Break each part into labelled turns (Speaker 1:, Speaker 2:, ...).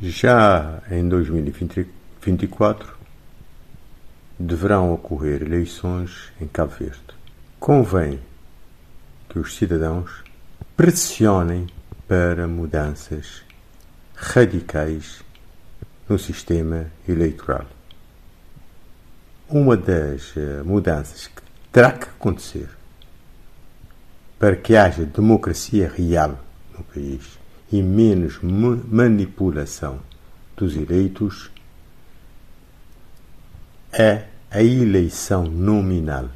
Speaker 1: Já em 2024 deverão ocorrer eleições em Cabo Verde. Convém que os cidadãos pressionem para mudanças radicais no sistema eleitoral. Uma das eh, mudanças que terá que acontecer para que haja democracia real no país e menos manipulação dos eleitos é a eleição nominal.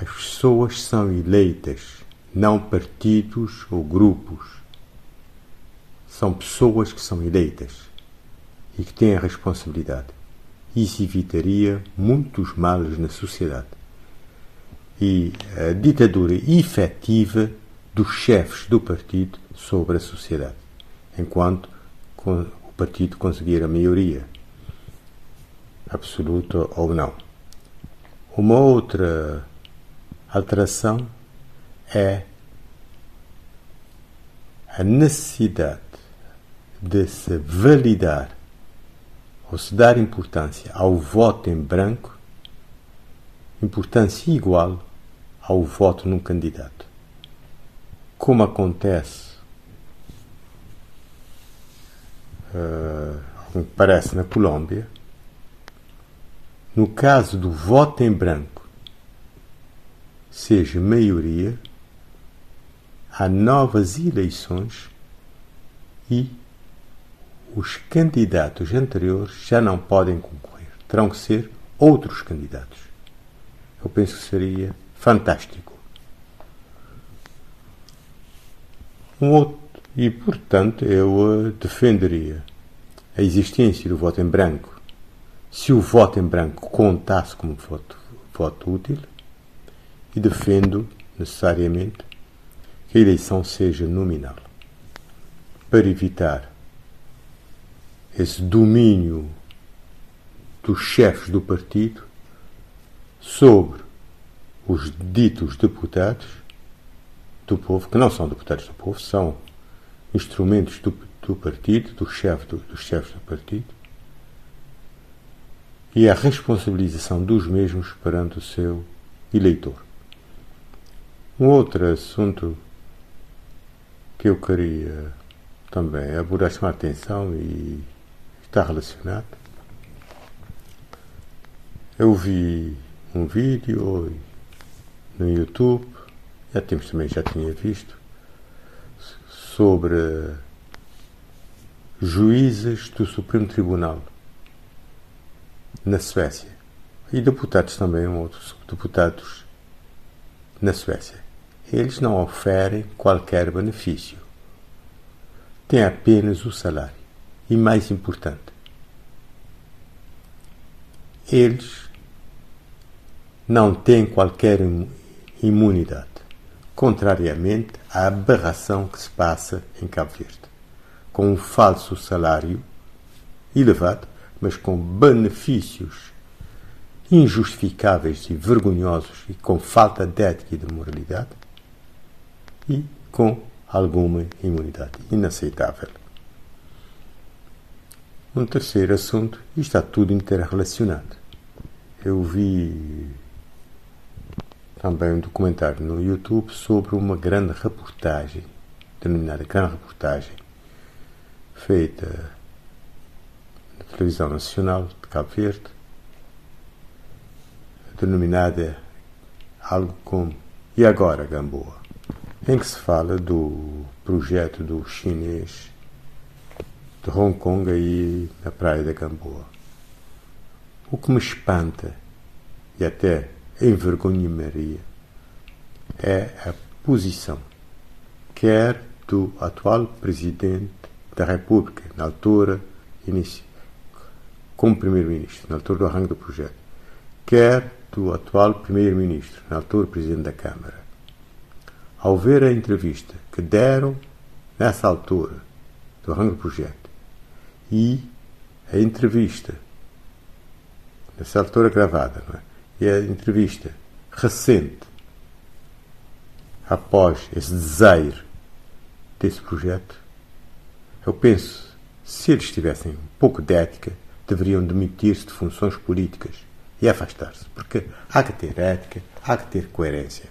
Speaker 1: As pessoas são eleitas, não partidos ou grupos. São pessoas que são eleitas e que têm a responsabilidade. Isso evitaria muitos males na sociedade. E a ditadura efetiva dos chefes do partido sobre a sociedade, enquanto o partido conseguir a maioria, absoluta ou não. Uma outra alteração é a necessidade de se validar ou se dar importância ao voto em branco, importância igual ao voto num candidato como acontece, uh, parece na Colômbia, no caso do voto em branco, seja maioria, há novas eleições e os candidatos anteriores já não podem concorrer. Terão que ser outros candidatos. Eu penso que seria fantástico. Um outro, e, portanto, eu uh, defenderia a existência do voto em branco. Se o voto em branco contasse como voto, voto útil e defendo necessariamente que a eleição seja nominal para evitar esse domínio dos chefes do partido sobre os ditos deputados do povo, que não são deputados do povo, são instrumentos do, do partido, do chefe do, dos chefes do partido, e a responsabilização dos mesmos perante o seu eleitor. Um outro assunto que eu queria também abordar, chamar a atenção e está relacionado. Eu vi um vídeo no YouTube já temos também, já tinha visto, sobre juízes do Supremo Tribunal na Suécia e deputados também, outros deputados na Suécia. Eles não oferem qualquer benefício. Têm apenas o salário. E mais importante, eles não têm qualquer imunidade contrariamente à aberração que se passa em Cabo Verde, com um falso salário elevado, mas com benefícios injustificáveis e vergonhosos e com falta de ética e de moralidade e com alguma imunidade inaceitável. Um terceiro assunto, e está tudo interrelacionado. Eu vi também um documentário no YouTube sobre uma grande reportagem, denominada Grande Reportagem, feita na Televisão Nacional de Cabo Verde, denominada algo como E Agora Gamboa, em que se fala do projeto do chinês de Hong Kong aí na praia da Gamboa. O que me espanta e até envergonha Maria é a posição, quer do atual Presidente da República, na altura, inicio, como Primeiro-Ministro, na altura do arranque do projeto, quer do atual Primeiro-Ministro, na altura Presidente da Câmara. Ao ver a entrevista que deram nessa altura do arranque do projeto e a entrevista, nessa altura gravada, não é? E a entrevista recente após esse desaire desse projeto, Eu penso, se eles tivessem um pouco de ética, deveriam demitir-se de funções políticas e afastar-se, porque há que ter ética, há que ter coerência.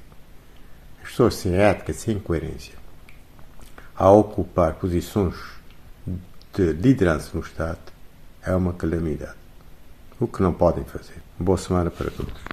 Speaker 1: As pessoas sem ética, sem coerência, a ocupar posições de liderança no Estado, é uma calamidade. O que não podem fazer. Boa semana para todos.